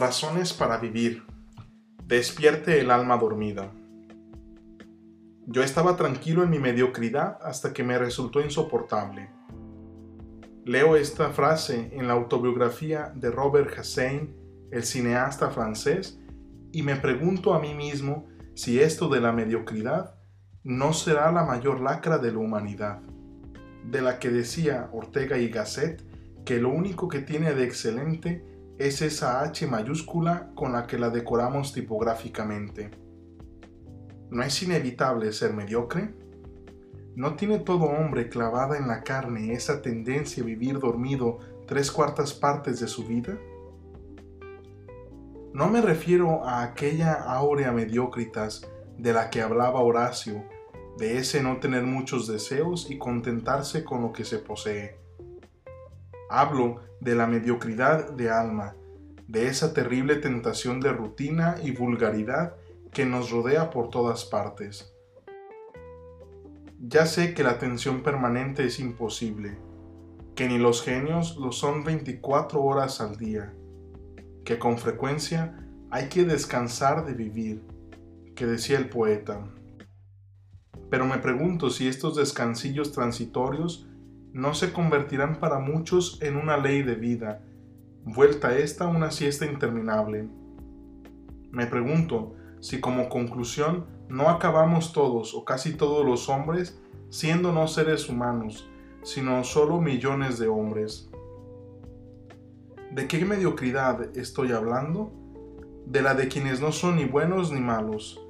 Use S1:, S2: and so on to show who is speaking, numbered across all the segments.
S1: Razones para vivir. Despierte el alma dormida. Yo estaba tranquilo en mi mediocridad hasta que me resultó insoportable. Leo esta frase en la autobiografía de Robert Hossein, el cineasta francés, y me pregunto a mí mismo si esto de la mediocridad no será la mayor lacra de la humanidad, de la que decía Ortega y Gasset que lo único que tiene de excelente es esa H mayúscula con la que la decoramos tipográficamente. ¿No es inevitable ser mediocre? ¿No tiene todo hombre clavada en la carne esa tendencia a vivir dormido tres cuartas partes de su vida? No me refiero a aquella áurea mediocritas de la que hablaba Horacio, de ese no tener muchos deseos y contentarse con lo que se posee. Hablo de la mediocridad de alma, de esa terrible tentación de rutina y vulgaridad que nos rodea por todas partes. Ya sé que la atención permanente es imposible, que ni los genios lo son 24 horas al día, que con frecuencia hay que descansar de vivir, que decía el poeta. Pero me pregunto si estos descansillos transitorios no se convertirán para muchos en una ley de vida, vuelta esta una siesta interminable. Me pregunto si como conclusión no acabamos todos o casi todos los hombres siendo no seres humanos, sino solo millones de hombres. ¿De qué mediocridad estoy hablando? De la de quienes no son ni buenos ni malos,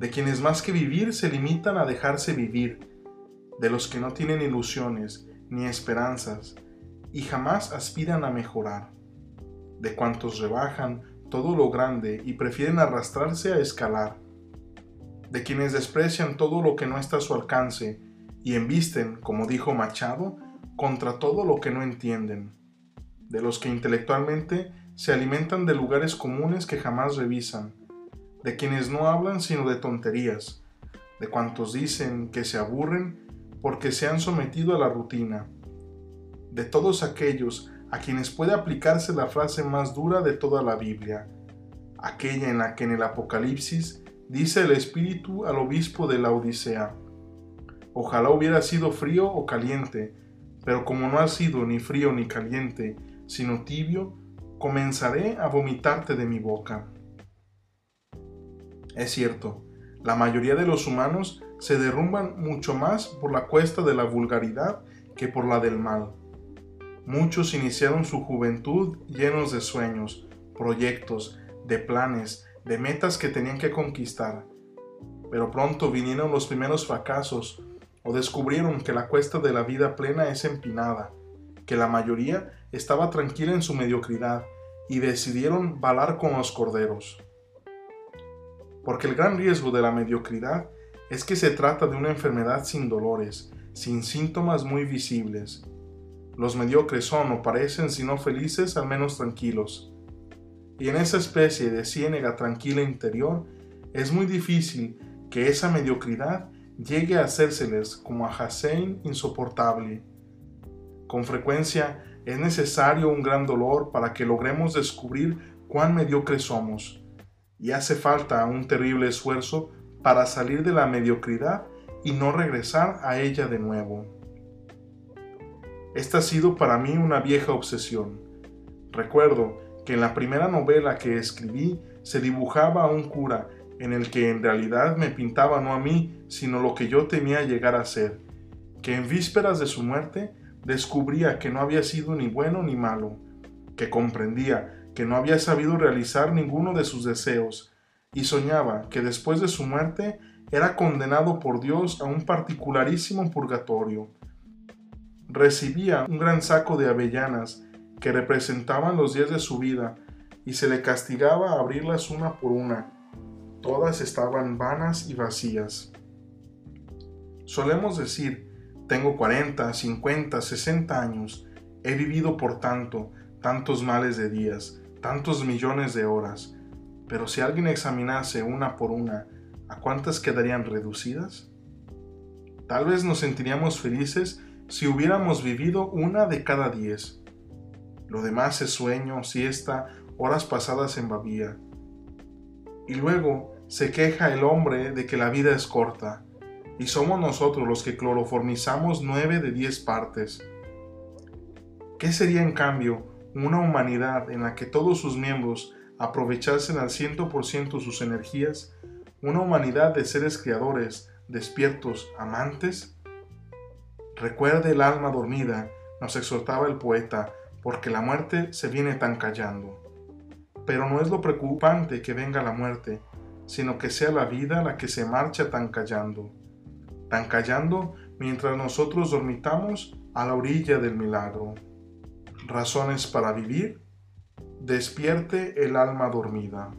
S1: de quienes más que vivir se limitan a dejarse vivir, de los que no tienen ilusiones ni esperanzas y jamás aspiran a mejorar, de cuantos rebajan todo lo grande y prefieren arrastrarse a escalar, de quienes desprecian todo lo que no está a su alcance y embisten, como dijo Machado, contra todo lo que no entienden, de los que intelectualmente se alimentan de lugares comunes que jamás revisan, de quienes no hablan sino de tonterías, de cuantos dicen que se aburren porque se han sometido a la rutina, de todos aquellos a quienes puede aplicarse la frase más dura de toda la Biblia, aquella en la que en el Apocalipsis dice el Espíritu al obispo de la Odisea, Ojalá hubiera sido frío o caliente, pero como no ha sido ni frío ni caliente, sino tibio, comenzaré a vomitarte de mi boca. Es cierto, la mayoría de los humanos se derrumban mucho más por la cuesta de la vulgaridad que por la del mal. Muchos iniciaron su juventud llenos de sueños, proyectos, de planes, de metas que tenían que conquistar. Pero pronto vinieron los primeros fracasos o descubrieron que la cuesta de la vida plena es empinada, que la mayoría estaba tranquila en su mediocridad y decidieron balar con los corderos. Porque el gran riesgo de la mediocridad es que se trata de una enfermedad sin dolores, sin síntomas muy visibles. Los mediocres son o parecen, si no felices, al menos tranquilos. Y en esa especie de ciénega tranquila interior, es muy difícil que esa mediocridad llegue a hacérseles como a Hussein insoportable. Con frecuencia es necesario un gran dolor para que logremos descubrir cuán mediocres somos, y hace falta un terrible esfuerzo para salir de la mediocridad y no regresar a ella de nuevo. Esta ha sido para mí una vieja obsesión. Recuerdo que en la primera novela que escribí se dibujaba a un cura en el que en realidad me pintaba no a mí, sino lo que yo temía llegar a ser, que en vísperas de su muerte descubría que no había sido ni bueno ni malo, que comprendía que no había sabido realizar ninguno de sus deseos, y soñaba que después de su muerte era condenado por Dios a un particularísimo purgatorio. Recibía un gran saco de avellanas que representaban los días de su vida, y se le castigaba a abrirlas una por una, todas estaban vanas y vacías. Solemos decir, tengo 40, 50, 60 años, he vivido por tanto, tantos males de días, tantos millones de horas, pero si alguien examinase una por una, ¿a cuántas quedarían reducidas? Tal vez nos sentiríamos felices si hubiéramos vivido una de cada diez. Lo demás es sueño, siesta horas pasadas en babía. Y luego se queja el hombre de que la vida es corta, y somos nosotros los que cloroformizamos nueve de diez partes. ¿Qué sería en cambio una humanidad en la que todos sus miembros aprovechasen al ciento por ciento sus energías? ¿Una humanidad de seres creadores, despiertos, amantes? Recuerde el alma dormida, nos exhortaba el poeta, porque la muerte se viene tan callando. Pero no es lo preocupante que venga la muerte, sino que sea la vida la que se marcha tan callando, tan callando mientras nosotros dormitamos a la orilla del milagro. Razones para vivir, despierte el alma dormida.